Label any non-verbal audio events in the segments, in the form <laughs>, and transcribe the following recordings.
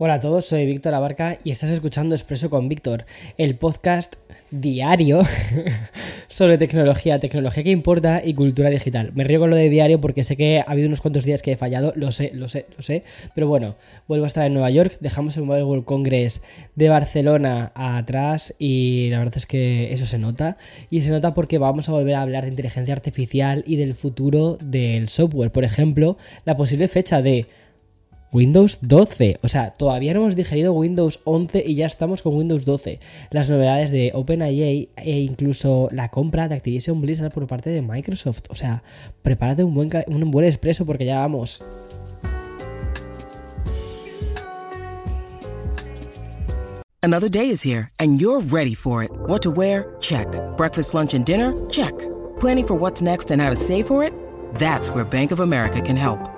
Hola a todos, soy Víctor Abarca y estás escuchando Expreso con Víctor, el podcast diario <laughs> sobre tecnología, tecnología que importa y cultura digital. Me río con lo de diario porque sé que ha habido unos cuantos días que he fallado, lo sé, lo sé, lo sé, pero bueno, vuelvo a estar en Nueva York, dejamos el Mobile World Congress de Barcelona atrás y la verdad es que eso se nota y se nota porque vamos a volver a hablar de inteligencia artificial y del futuro del software, por ejemplo, la posible fecha de Windows 12. O sea, todavía no hemos digerido Windows 11 y ya estamos con Windows 12. Las novedades de OpenIA e incluso la compra de Activision Blizzard por parte de Microsoft. O sea, prepárate un buen, un buen expreso porque ya vamos. Another day is here and you're ready for it. What to wear? Check. Breakfast, lunch, and dinner? Check. Planning for what's next and how to save for it? That's where Bank of America can help.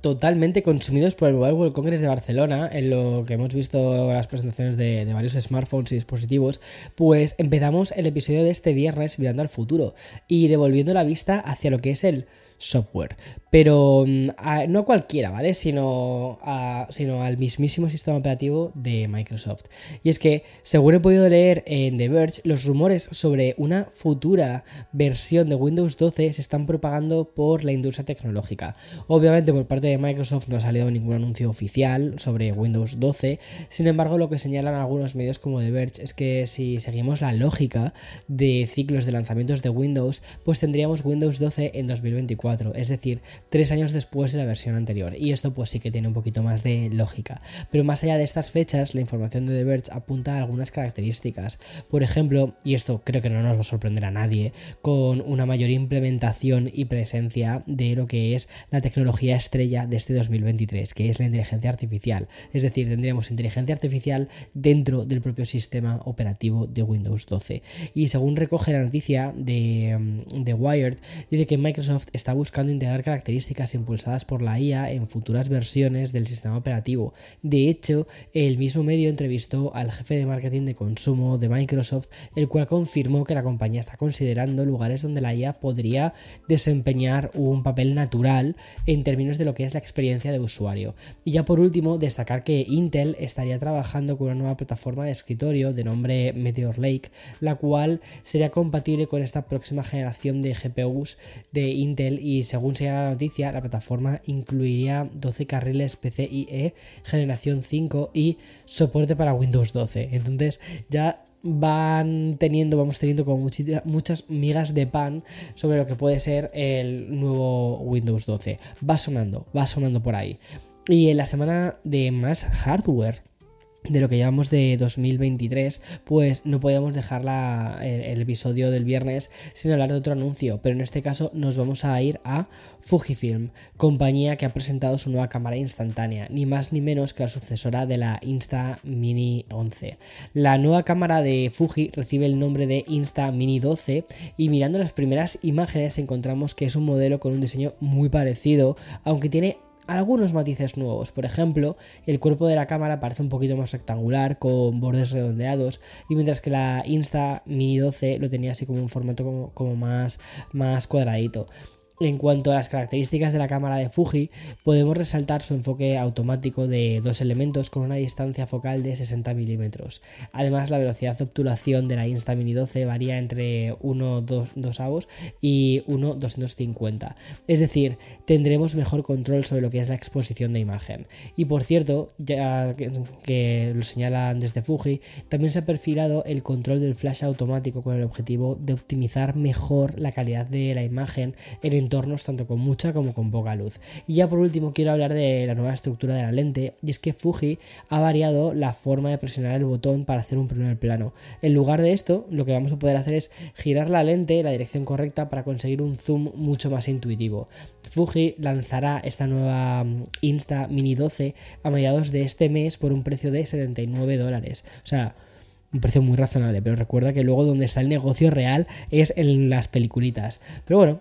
totalmente consumidos por el Mobile World Congress de Barcelona, en lo que hemos visto las presentaciones de, de, varios smartphones y dispositivos, pues empezamos el episodio de este viernes mirando al futuro y devolviendo la vista hacia lo que es el software. Pero mm, a, no cualquiera, ¿vale? Sino, a, sino al mismísimo sistema operativo de Microsoft. Y es que, según he podido leer en The Verge, los rumores sobre una futura versión de Windows 12 se están propagando por la industria tecnológica. Obviamente por parte de Microsoft no ha salido ningún anuncio oficial sobre Windows 12, sin embargo lo que señalan algunos medios como The Verge es que si seguimos la lógica de ciclos de lanzamientos de Windows, pues tendríamos Windows 12 en 2024, es decir, tres años después de la versión anterior. Y esto pues sí que tiene un poquito más de lógica. Pero más allá de estas fechas, la información de The Verge apunta a algunas características. Por ejemplo, y esto creo que no nos va a sorprender a nadie, con una mayor implementación y presencia de lo que es la tecnología estrella de este 2023, que es la inteligencia artificial. Es decir, tendríamos inteligencia artificial dentro del propio sistema operativo de Windows 12. Y según recoge la noticia de, de Wired, dice que Microsoft está buscando integrar características impulsadas por la IA en futuras versiones del sistema operativo. De hecho, el mismo medio entrevistó al jefe de marketing de consumo de Microsoft, el cual confirmó que la compañía está considerando lugares donde la IA podría desempeñar un papel natural en términos de lo que es la experiencia de usuario. Y ya por último, destacar que Intel estaría trabajando con una nueva plataforma de escritorio de nombre Meteor Lake, la cual sería compatible con esta próxima generación de GPUs de Intel y según señala la noticia, la plataforma incluiría 12 carriles PCIe generación 5 y soporte para Windows 12. Entonces ya van teniendo, vamos teniendo como muchas migas de pan sobre lo que puede ser el nuevo Windows 12. Va sonando, va sonando por ahí. Y en la semana de más hardware de lo que llevamos de 2023, pues no podíamos dejar la, el, el, episodio del viernes sin hablar de otro anuncio, pero en este caso nos vamos a ir a Fujifilm, compañía que ha presentado su nueva cámara instantánea, ni más ni menos que la sucesora de la Insta Mini 11. La nueva cámara de Fuji recibe el nombre de Insta Mini 12 y mirando las primeras imágenes encontramos que es un modelo con un diseño muy parecido, aunque tiene algunos matices nuevos. Por ejemplo, el cuerpo de la cámara parece un poquito más rectangular, con bordes redondeados, y mientras que la Insta Mini 12 lo tenía así como un formato como, como más, más cuadradito. En cuanto a las características de la cámara de Fuji, podemos resaltar su enfoque automático de dos elementos con una distancia focal de 60 milímetros. Además, la velocidad de obturación de la Insta Mini 12 varía entre 1,2 avos y 1,250. Es decir, tendremos mejor control sobre lo que es la exposición de imagen. Y por cierto, ya que, lo señalan desde Fuji, también se ha perfilado el control del flash automático con el objetivo de optimizar mejor la calidad de la imagen en entornos tanto con mucha como con poca luz. Y ya por último quiero hablar de la nueva estructura de la lente y es que Fuji ha variado la forma de presionar el botón para hacer un primer plano. En lugar de esto, lo que vamos a poder hacer es girar la lente en la dirección correcta para conseguir un zoom mucho más intuitivo. Fuji lanzará esta nueva mm, Insta Mini 12 a mediados de este mes por un precio de 79 dólares. O sea, un precio muy razonable, pero recuerda que luego donde está el negocio real es en las peliculitas. Pero bueno,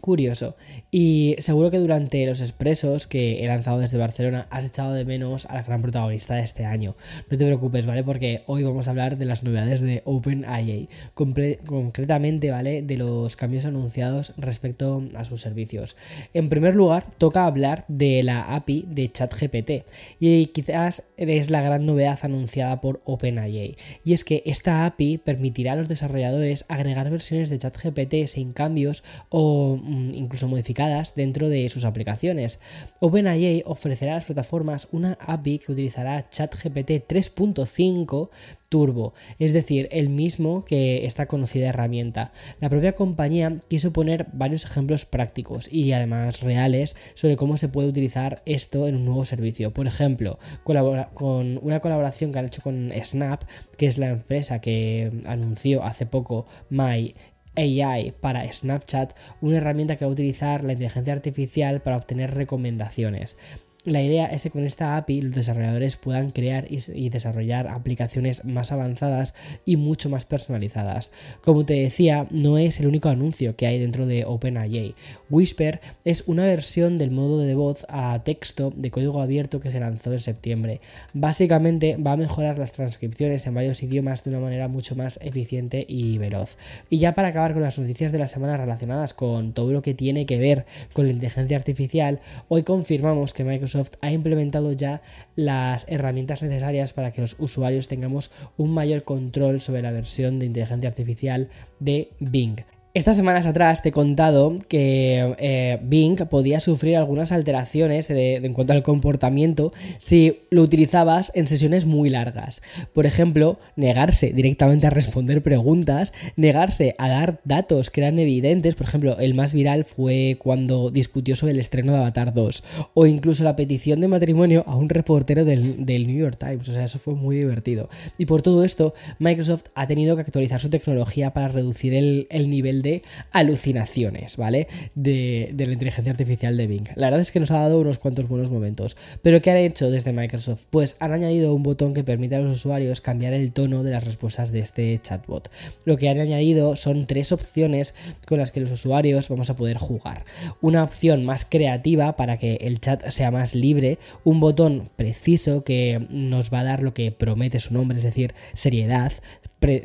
curioso. Y seguro que durante los expresos que he lanzado desde Barcelona has echado de menos a la gran protagonista de este año. No te preocupes, ¿vale? Porque hoy vamos a hablar de las novedades de OpenIA, concretamente, ¿vale? De los cambios anunciados respecto a sus servicios. En primer lugar, toca hablar de la API de ChatGPT y quizás es la gran novedad anunciada por OpenIA. Y es que esta API permitirá a los desarrolladores agregar versiones de ChatGPT sin cambios o incluso modificadas dentro de sus aplicaciones. OpenAI ofrecerá a las plataformas una API que utilizará ChatGPT 3.5 Turbo, es decir, el mismo que esta conocida herramienta. La propia compañía quiso poner varios ejemplos prácticos y además reales sobre cómo se puede utilizar esto en un nuevo servicio. Por ejemplo, con una colaboración que han hecho con Snap, que es la empresa que anunció hace poco My AI para Snapchat, una herramienta que va a utilizar la inteligencia artificial para obtener recomendaciones. La idea es que con esta API los desarrolladores puedan crear y, desarrollar aplicaciones más avanzadas y mucho más personalizadas. Como te decía, no es el único anuncio que hay dentro de OpenAI. Whisper es una versión del modo de voz a texto de código abierto que se lanzó en septiembre. Básicamente va a mejorar las transcripciones en varios idiomas de una manera mucho más eficiente y veloz. Y ya para acabar con las noticias de la semana relacionadas con todo lo que tiene que ver con la inteligencia artificial, hoy confirmamos que Microsoft ha implementado ya las herramientas necesarias para que los usuarios tengamos un mayor control sobre la versión de inteligencia artificial de Bing. Estas semanas atrás te he contado que eh, Bing podía sufrir algunas alteraciones en cuanto al comportamiento si lo utilizabas en sesiones muy largas. Por ejemplo, negarse directamente a responder preguntas, negarse a dar datos que eran evidentes. Por ejemplo, el más viral fue cuando discutió sobre el estreno de Avatar 2 o incluso la petición de matrimonio a un reportero del, New York Times. O sea, eso fue muy divertido. Y por todo esto, Microsoft ha tenido que actualizar su tecnología para reducir el, el nivel de alucinaciones, ¿vale? De, la inteligencia artificial de Bing. La verdad es que nos ha dado unos cuantos buenos momentos. Pero ¿qué han hecho desde Microsoft? Pues han añadido un botón que permite a los usuarios cambiar el tono de las respuestas de este chatbot. Lo que han añadido son tres opciones con las que los usuarios vamos a poder jugar. Una opción más creativa para que el chat sea más libre, un botón preciso que nos va a dar lo que promete su nombre, es decir, seriedad,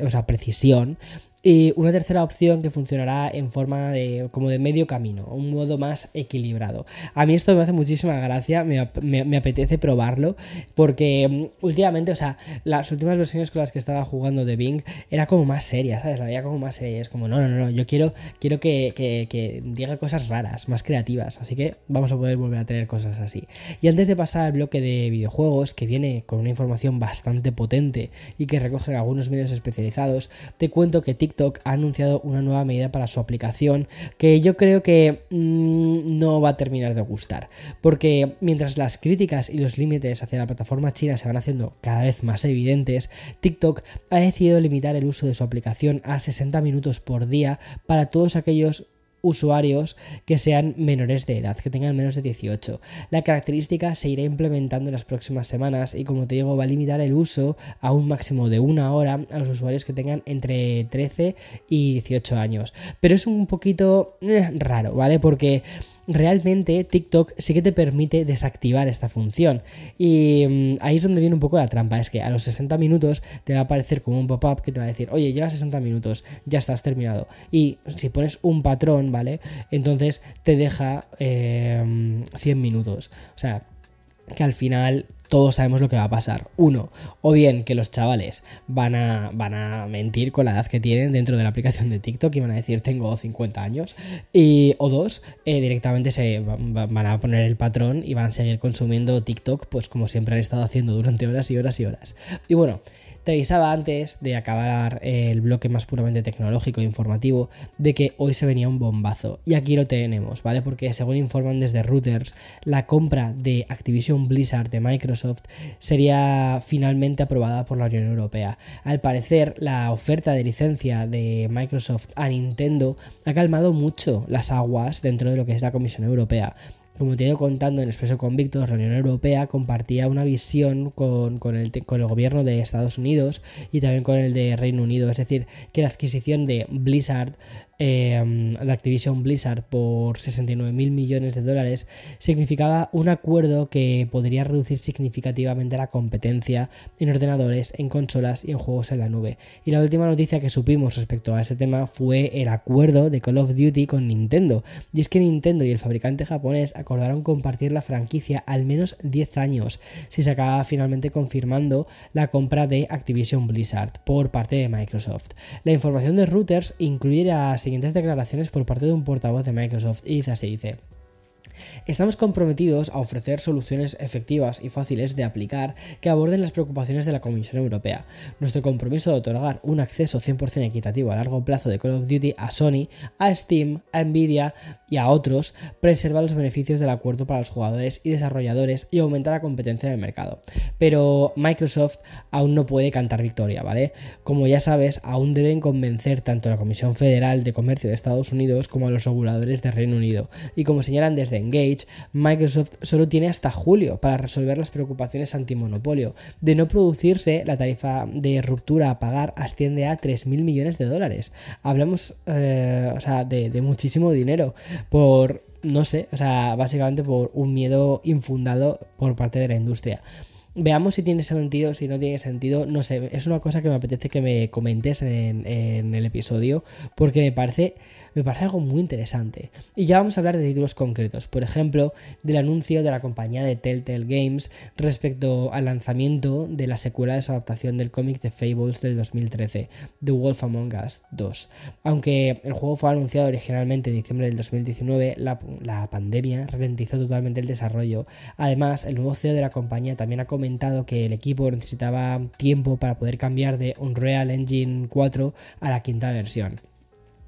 o sea, precisión, y una tercera opción que funcionará en forma de como de medio camino, un modo más equilibrado. A mí esto me hace muchísima gracia, me, apetece probarlo, porque mm, últimamente, o sea, las últimas versiones con las que estaba jugando de Bing era como más seria, ¿sabes? La veía como más seria. Es como, no, no, no, yo quiero, quiero que, que diga cosas raras, más creativas. Así que vamos a poder volver a tener cosas así. Y antes de pasar al bloque de videojuegos, que viene con una información bastante potente y que recoge algunos medios especializados, te cuento que TikTok ha anunciado una nueva medida para su aplicación que yo creo que mm, no va a terminar de gustar. Porque mientras las críticas y los límites hacia la plataforma china se van haciendo cada vez más evidentes, TikTok ha decidido limitar el uso de su aplicación a 60 minutos por día para todos aquellos usuarios que sean menores de edad, que tengan menos de 18. La característica se irá implementando en las próximas semanas y como te digo va a limitar el uso a un máximo de una hora a los usuarios que tengan entre 13 y 18 años. Pero es un poquito eh, raro, ¿vale? Porque realmente TikTok sí que te permite desactivar esta función. Y mm, ahí es donde viene un poco la trampa, es que a los 60 minutos te va a aparecer como un pop-up que te va a decir, oye, lleva 60 minutos, ya estás terminado. Y si pones un patrón, ¿vale? Entonces te deja 100 eh, minutos. O sea, que al final todos sabemos lo que va a pasar. Uno, o bien que los chavales van a, van a mentir con la edad que tienen dentro de la aplicación de TikTok y van a decir tengo 50 años. Y, o dos, eh, directamente se van a poner el patrón y van a seguir consumiendo TikTok pues como siempre han estado haciendo durante horas y horas y horas. Y bueno, te avisaba antes de acabar el bloque más puramente tecnológico e informativo de que hoy se venía un bombazo. Y aquí lo tenemos, ¿vale? Porque según informan desde Reuters, la compra de Activision Blizzard de Microsoft sería finalmente aprobada por la Unión Europea. Al parecer, la oferta de licencia de Microsoft a Nintendo ha calmado mucho las aguas dentro de lo que es la Comisión Europea. Como te he ido contando en Expreso Convicto, la Unión Europea compartía una visión con, el, con, el, gobierno de Estados Unidos y también con el de Reino Unido. Es decir, que la adquisición de Blizzard eh, de Activision Blizzard por 69 mil millones de dólares significaba un acuerdo que podría reducir significativamente la competencia en ordenadores, en consolas y en juegos en la nube. Y la última noticia que supimos respecto a este tema fue el acuerdo de Call of Duty con Nintendo. Y es que Nintendo y el fabricante japonés acordaron compartir la franquicia al menos 10 años si se acaba finalmente confirmando la compra de Activision Blizzard por parte de Microsoft. La información de Reuters incluye las siguientes declaraciones por parte de un portavoz de Microsoft y así, dice, Estamos comprometidos a ofrecer soluciones efectivas y fáciles de aplicar que aborden las preocupaciones de la Comisión Europea. Nuestro compromiso de otorgar un acceso 100% equitativo a largo plazo de Call of Duty a Sony, a Steam, a Nvidia y a otros preserva los beneficios del acuerdo para los jugadores y desarrolladores y aumenta la competencia en el mercado. Pero Microsoft aún no puede cantar victoria, ¿vale? Como ya sabes, aún deben convencer tanto a la Comisión Federal de Comercio de Estados Unidos como a los reguladores de Reino Unido. Y como señalan desde Engage, Microsoft solo tiene hasta julio para resolver las preocupaciones antimonopolio. De no producirse, la tarifa de ruptura a pagar asciende a 3.000 millones de dólares. Hablamos, eh, o sea, de, muchísimo dinero por no sé, o sea, básicamente por un miedo infundado por parte de la industria. Veamos si tiene sentido, si no tiene sentido, no sé, es una cosa que me apetece que me comentes en, en el episodio porque me parece me parece algo muy interesante. Y ya vamos a hablar de títulos concretos, por ejemplo, del anuncio de la compañía de Telltale Games respecto al lanzamiento de la secuela de su adaptación del cómic de Fables del 2013, The Wolf Among Us 2. Aunque el juego fue anunciado originalmente en diciembre del 2019, la, la pandemia ralentizó totalmente el desarrollo. Además, el nuevo CEO de la compañía también ha comentado que el equipo necesitaba tiempo para poder cambiar de Unreal Engine 4 a la quinta versión.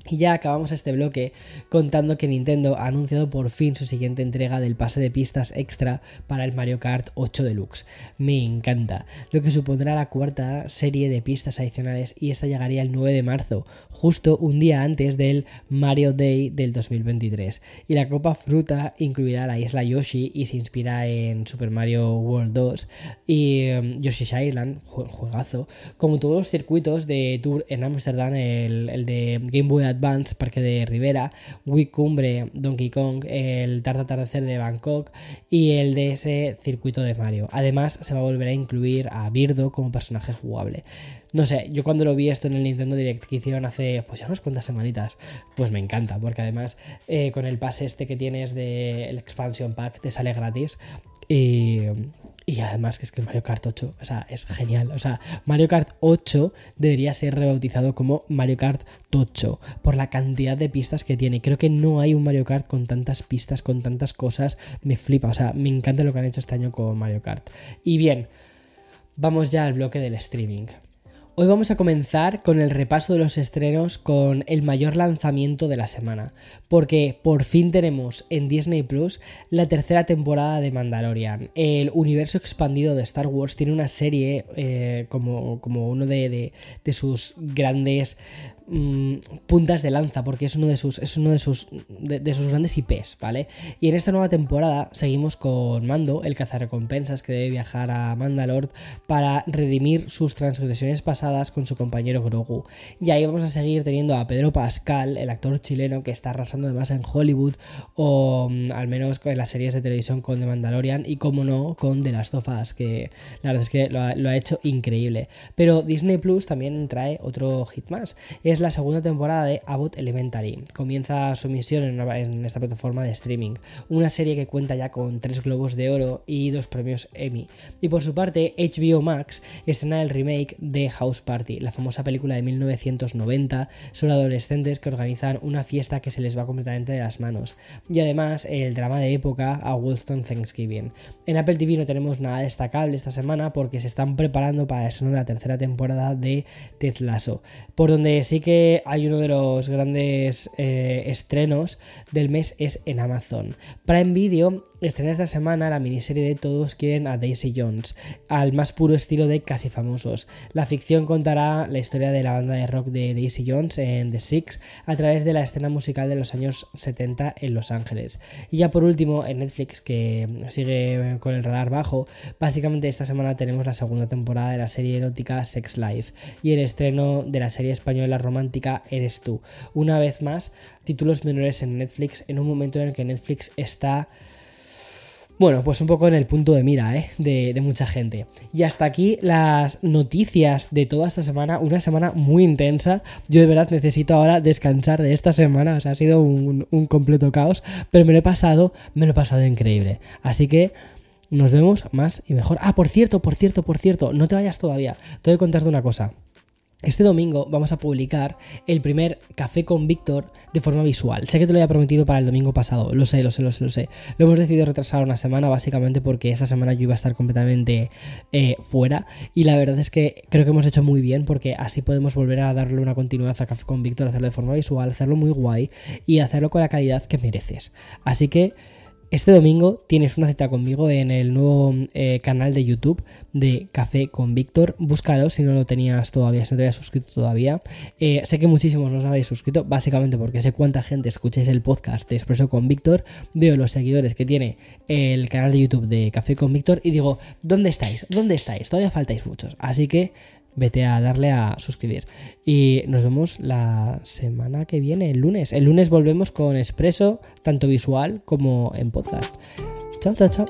Y ya acabamos este bloque contando que Nintendo ha anunciado por fin su siguiente entrega del pase de pistas extra para el Mario Kart 8 Deluxe. Me encanta, lo que supondrá la cuarta serie de pistas adicionales y esta llegaría el 9 de marzo, justo un día antes del Mario Day del 2023. Y la Copa Fruta incluirá la isla Yoshi y se inspira en Super Mario World 2 y um, Yoshi's Island, juegazo, como todos los circuitos de Tour en Amsterdam, el, el de Game Boy Advance, Parque de Rivera, Wii Cumbre, Donkey Kong, el Tarta Atardecer de Bangkok y el ese circuito de Mario. Además, se va a volver a incluir a Birdo como personaje jugable. No sé, yo cuando lo vi esto en el Nintendo Direct que hicieron hace pues ya unas cuantas semanitas, pues me encanta, porque además eh, con el pase este que tienes del Expansion Pack te sale gratis y, y además que es que el Mario Kart 8, o sea, es genial. O sea, Mario Kart 8 debería ser rebautizado como Mario Kart Tocho por la cantidad de pistas que tiene. Creo que no hay un Mario Kart con tantas pistas, con tantas cosas. Me flipa, o sea, me encanta lo que han hecho este año con Mario Kart. Y bien, vamos ya al bloque del streaming. Hoy vamos a comenzar con el repaso de los estrenos con el mayor lanzamiento de la semana, porque por fin tenemos en Disney Plus la tercera temporada de Mandalorian. El universo expandido de Star Wars tiene una serie eh, como, como, uno de, de sus grandes mm, puntas de lanza, porque es uno de sus, es uno de sus, de, sus grandes IPs, ¿vale? Y en esta nueva temporada seguimos con Mando, el cazarrecompensas que debe viajar a Mandalore para redimir sus transgresiones pasadas con su compañero Grogu. Y ahí vamos a seguir teniendo a Pedro Pascal, el actor chileno que está arrasando además en Hollywood, o mm, al menos en las series de televisión con The Mandalorian, y como no, con The Last of que la verdad es que lo ha, hecho increíble. Pero Disney Plus también trae otro hit más. Es la segunda temporada de Abbott Elementary. Comienza su emisión en, esta plataforma de streaming. Una serie que cuenta ya con tres globos de oro y dos premios Emmy. Y por su parte, HBO Max estrena el remake de House Party, la famosa película de 1990 sobre adolescentes que organizan una fiesta que se les va completamente de las manos. Y además, el drama de época a Wollstone Thanksgiving. En Apple TV no tenemos nada destacable esta semana porque se están preparando para el la tercera temporada de Ted Lasso, por donde sí que hay uno de los grandes eh, estrenos del mes es en Amazon. Prime Video estrena esta semana la miniserie de Todos quieren a Daisy Jones, al más puro estilo de Casi Famosos. La ficción contará la historia de la banda de rock de Daisy Jones en The Six a través de la escena musical de los años 70 en Los Ángeles. Y ya por último, en Netflix, que sigue con el radar bajo, básicamente esta semana tenemos la segunda temporada de la serie erótica Sex Life y el estreno de la serie española romántica Eres tú. Una vez más, títulos menores en Netflix en un momento en el que Netflix está bueno, pues un poco en el punto de mira ¿eh? de, mucha gente. Y hasta aquí las noticias de toda esta semana. Una semana muy intensa. Yo de verdad necesito ahora descansar de esta semana. O sea, ha sido un, un completo caos. Pero me lo he pasado, me lo he pasado increíble. Así que nos vemos más y mejor. Ah, por cierto, por cierto, por cierto, no te vayas todavía. Te voy a contarte una cosa. Este domingo vamos a publicar el primer café con Víctor de forma visual. Sé que te lo había prometido para el domingo pasado, lo sé, lo sé, lo sé, lo sé. Lo hemos decidido retrasar una semana básicamente porque esta semana yo iba a estar completamente eh, fuera y la verdad es que creo que hemos hecho muy bien porque así podemos volver a darle una continuidad a café con Víctor, hacerlo de forma visual, hacerlo muy guay y hacerlo con la calidad que mereces. Así que... Este domingo tienes una cita conmigo en el nuevo eh, canal de YouTube de Café con Víctor. Búscalo si no lo tenías todavía, si no te habías suscrito todavía. Eh, sé que muchísimos no os habéis suscrito, básicamente porque sé cuánta gente escucháis el podcast de Expreso con Víctor. Veo los seguidores que tiene el canal de YouTube de Café con Víctor y digo, ¿dónde estáis? ¿Dónde estáis? Todavía faltáis muchos. Así que vete a darle a suscribir. Y nos vemos la semana que viene, el lunes. El lunes volvemos con Expreso, tanto visual como en podcast. Chao, chao, chao.